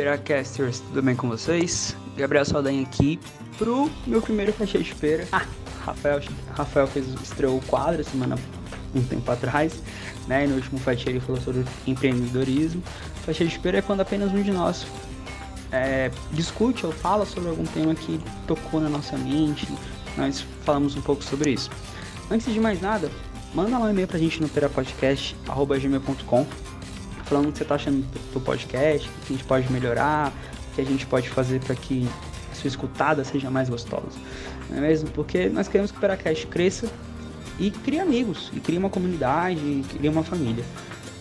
Peracasters, tudo bem com vocês? Gabriel Saldanha aqui pro meu primeiro fatia de pera. Ah, Rafael, Rafael fez, estreou o quadro semana um tempo atrás, né? E no último fatia ele falou sobre empreendedorismo. Fatia de pera é quando apenas um de nós é, discute ou fala sobre algum tema que tocou na nossa mente. Nós falamos um pouco sobre isso. Antes de mais nada, manda lá um e-mail pra gente no perapodcast.gmail.com falando o que você tá achando do podcast, o que a gente pode melhorar, o que a gente pode fazer para que a sua escutada seja mais gostosa. Não é mesmo? Porque nós queremos que o Peracast cresça e crie amigos, e crie uma comunidade, e crie uma família.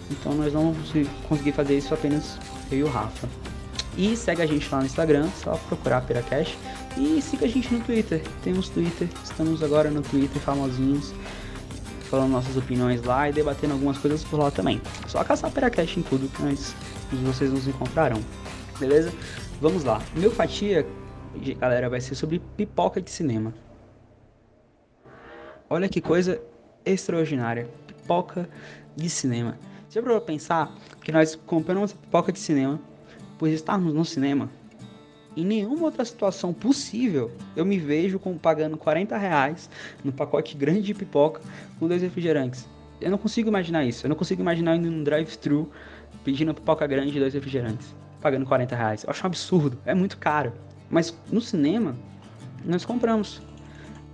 Então nós não vamos conseguir fazer isso apenas eu e o Rafa. E segue a gente lá no Instagram, só procurar Peracast. E siga a gente no Twitter. Temos Twitter, estamos agora no Twitter famosinhos falando nossas opiniões lá e debatendo algumas coisas por lá também. Só caçar Peracast em tudo que nós, vocês nos encontrarão. Beleza? Vamos lá. Meu fatia, galera, vai ser sobre pipoca de cinema. Olha que coisa extraordinária. Pipoca de cinema. Já pensar que nós compramos pipoca de cinema por estarmos no cinema em nenhuma outra situação possível eu me vejo como pagando 40 reais no pacote grande de pipoca com dois refrigerantes. Eu não consigo imaginar isso. Eu não consigo imaginar indo num drive-thru pedindo pipoca grande e dois refrigerantes, pagando 40 reais. Eu acho um absurdo. É muito caro. Mas no cinema, nós compramos.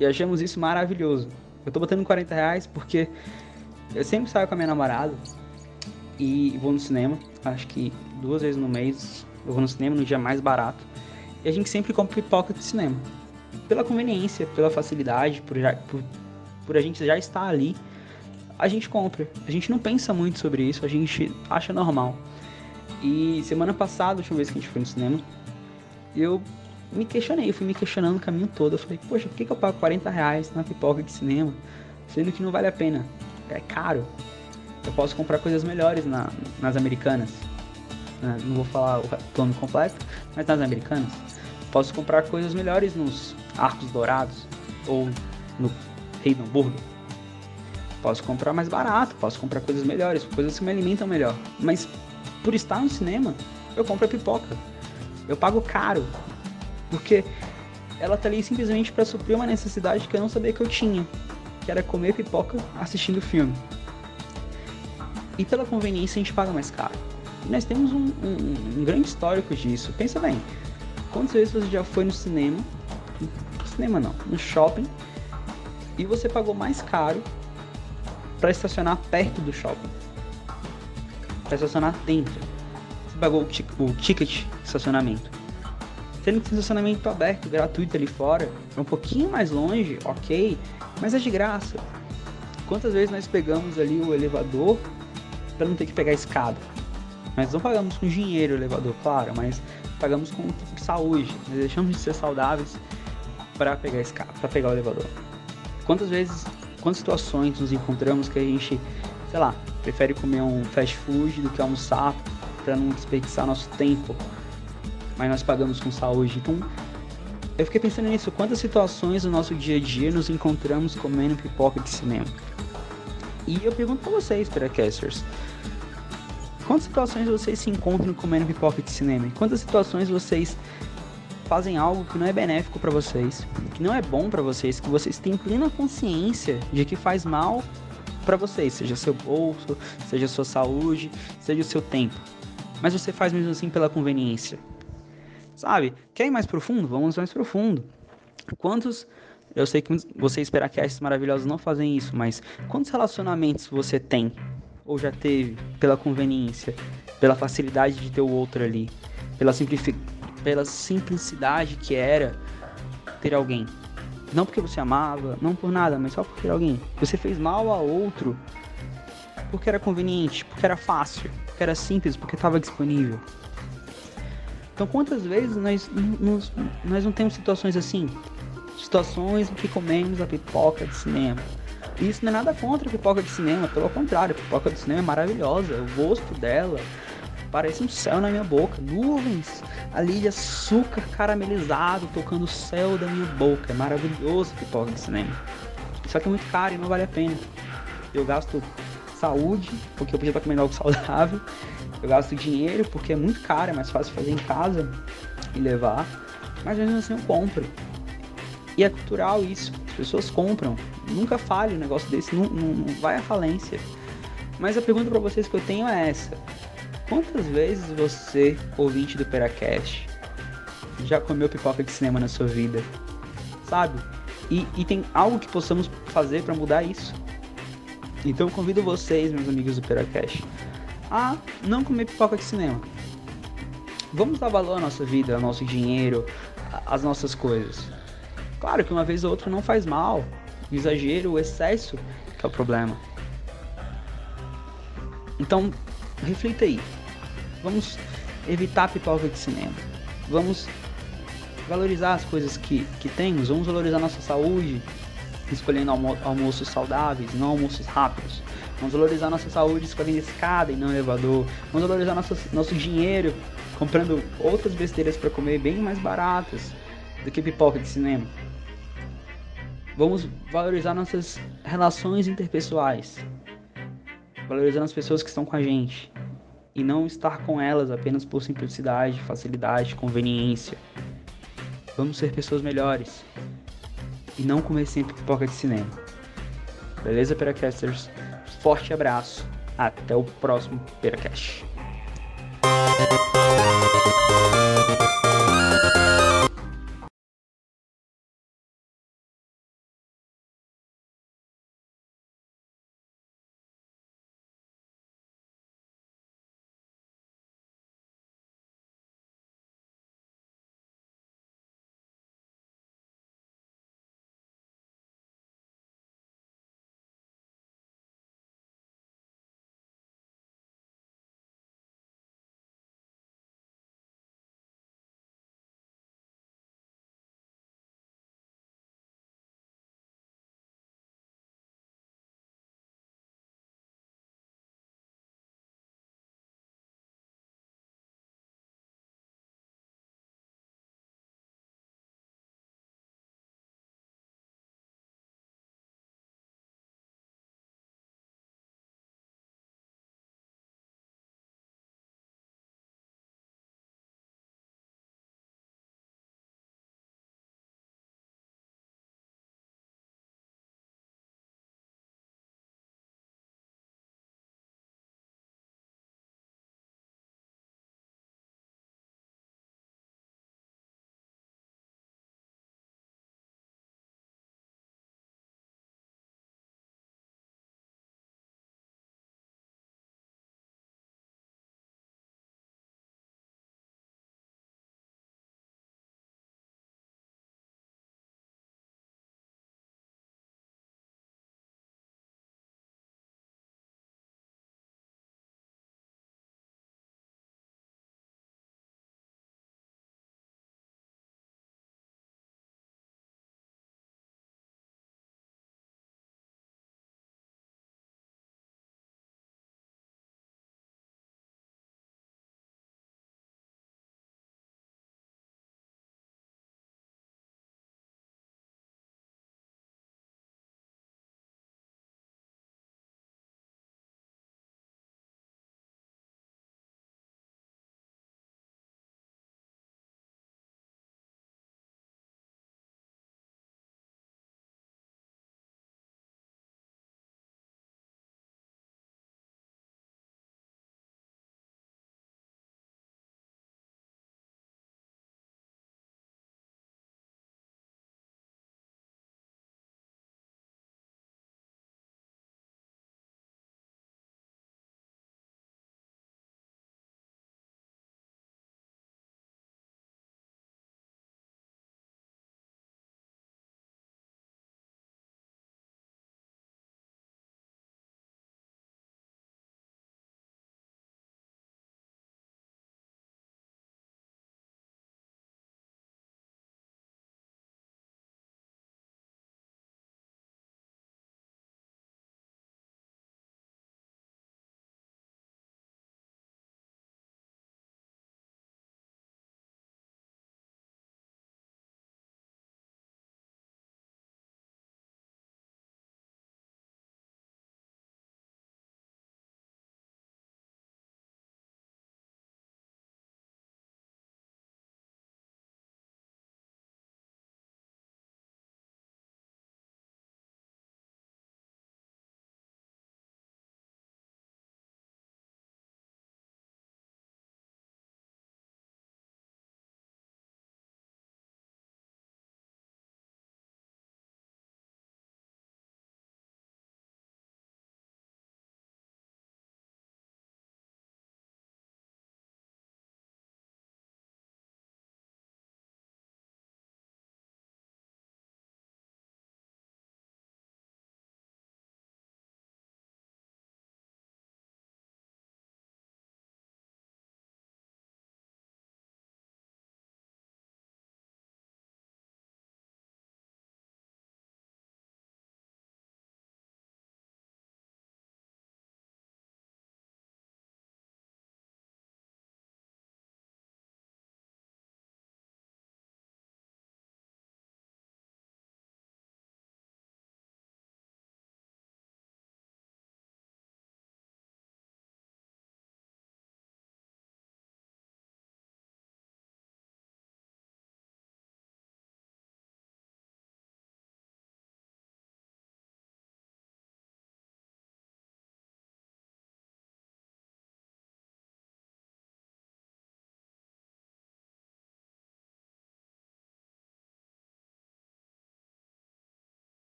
E achamos isso maravilhoso. Eu tô botando 40 reais porque eu sempre saio com a minha namorada e vou no cinema. Acho que duas vezes no mês eu vou no cinema no dia mais barato. E a gente sempre compra pipoca de cinema. Pela conveniência, pela facilidade, por, já, por, por a gente já estar ali, a gente compra. A gente não pensa muito sobre isso, a gente acha normal. E semana passada, a última vez que a gente foi no cinema, eu me questionei, eu fui me questionando o caminho todo. Eu falei, poxa, por que, que eu pago 40 reais na pipoca de cinema? Sendo que não vale a pena. É caro. Eu posso comprar coisas melhores na, nas americanas. Não vou falar o plano completo, mas nas americanas. Posso comprar coisas melhores nos Arcos Dourados ou no Rei do Hambúrguer. Posso comprar mais barato, posso comprar coisas melhores, coisas que me alimentam melhor. Mas por estar no cinema, eu compro a pipoca. Eu pago caro, porque ela tá ali simplesmente para suprir uma necessidade que eu não sabia que eu tinha, que era comer pipoca assistindo filme. E pela conveniência a gente paga mais caro. Nós temos um, um, um grande histórico disso. Pensa bem, Quantas vezes você já foi no cinema? No cinema não, no shopping. E você pagou mais caro para estacionar perto do shopping. Para estacionar dentro. Você pagou o, o ticket de estacionamento. Tendo que ter estacionamento aberto, gratuito ali fora. É um pouquinho mais longe, ok. Mas é de graça. Quantas vezes nós pegamos ali o elevador para não ter que pegar a escada? Nós não pagamos com dinheiro o elevador, claro, mas pagamos com saúde. Nós deixamos de ser saudáveis para pegar para pegar o elevador. Quantas vezes, quantas situações nos encontramos que a gente, sei lá, prefere comer um fast food do que almoçar para não desperdiçar nosso tempo, mas nós pagamos com saúde. Então, eu fiquei pensando nisso, quantas situações no nosso dia a dia nos encontramos comendo pipoca de cinema. E eu pergunto para vocês, Peracasters, Quantas situações vocês se encontram comendo pipoca de cinema? Quantas situações vocês fazem algo que não é benéfico para vocês, que não é bom para vocês, que vocês têm plena consciência de que faz mal para vocês, seja seu bolso, seja sua saúde, seja o seu tempo. Mas você faz mesmo assim pela conveniência. Sabe? Quer ir mais profundo? Vamos mais profundo. Quantos eu sei que vocês esses maravilhosos não fazem isso, mas quantos relacionamentos você tem ou já teve pela conveniência, pela facilidade de ter o outro ali, pela, simplifi pela simplicidade que era ter alguém. Não porque você amava, não por nada, mas só por ter alguém. Você fez mal a outro porque era conveniente, porque era fácil, porque era simples, porque estava disponível. Então, quantas vezes nós, nós, nós não temos situações assim? Situações em que comemos a pipoca de cinema isso não é nada contra a pipoca de cinema, pelo contrário, a pipoca de cinema é maravilhosa. O gosto dela parece um céu na minha boca. Nuvens ali de açúcar caramelizado tocando o céu da minha boca. É maravilhoso pipoca de cinema. Só que é muito caro e não vale a pena. Eu gasto saúde, porque eu podia estar comendo algo saudável. Eu gasto dinheiro porque é muito caro, é mais fácil fazer em casa e levar. Mas mesmo assim eu compro. E é cultural isso. As pessoas compram. Nunca fale um negócio desse, não, não, não vai à falência. Mas a pergunta para vocês que eu tenho é essa. Quantas vezes você, ouvinte do Peracast, já comeu pipoca de cinema na sua vida? Sabe? E, e tem algo que possamos fazer para mudar isso. Então convido vocês, meus amigos do Peracast, a não comer pipoca de cinema. Vamos dar valor à nossa vida, ao nosso dinheiro, às nossas coisas. Claro que uma vez ou outra não faz mal. O exagero, o excesso que é o problema. Então, reflita aí. Vamos evitar pipoca de cinema. Vamos valorizar as coisas que, que temos. Vamos valorizar nossa saúde, escolhendo almo almoços saudáveis, não almoços rápidos. Vamos valorizar nossa saúde escolhendo escada e não elevador. Vamos valorizar nosso, nosso dinheiro comprando outras besteiras para comer bem mais baratas do que pipoca de cinema. Vamos valorizar nossas relações interpessoais. Valorizando as pessoas que estão com a gente. E não estar com elas apenas por simplicidade, facilidade, conveniência. Vamos ser pessoas melhores. E não comer sempre pipoca de cinema. Beleza, Peracasters? Forte abraço. Até o próximo Peracast.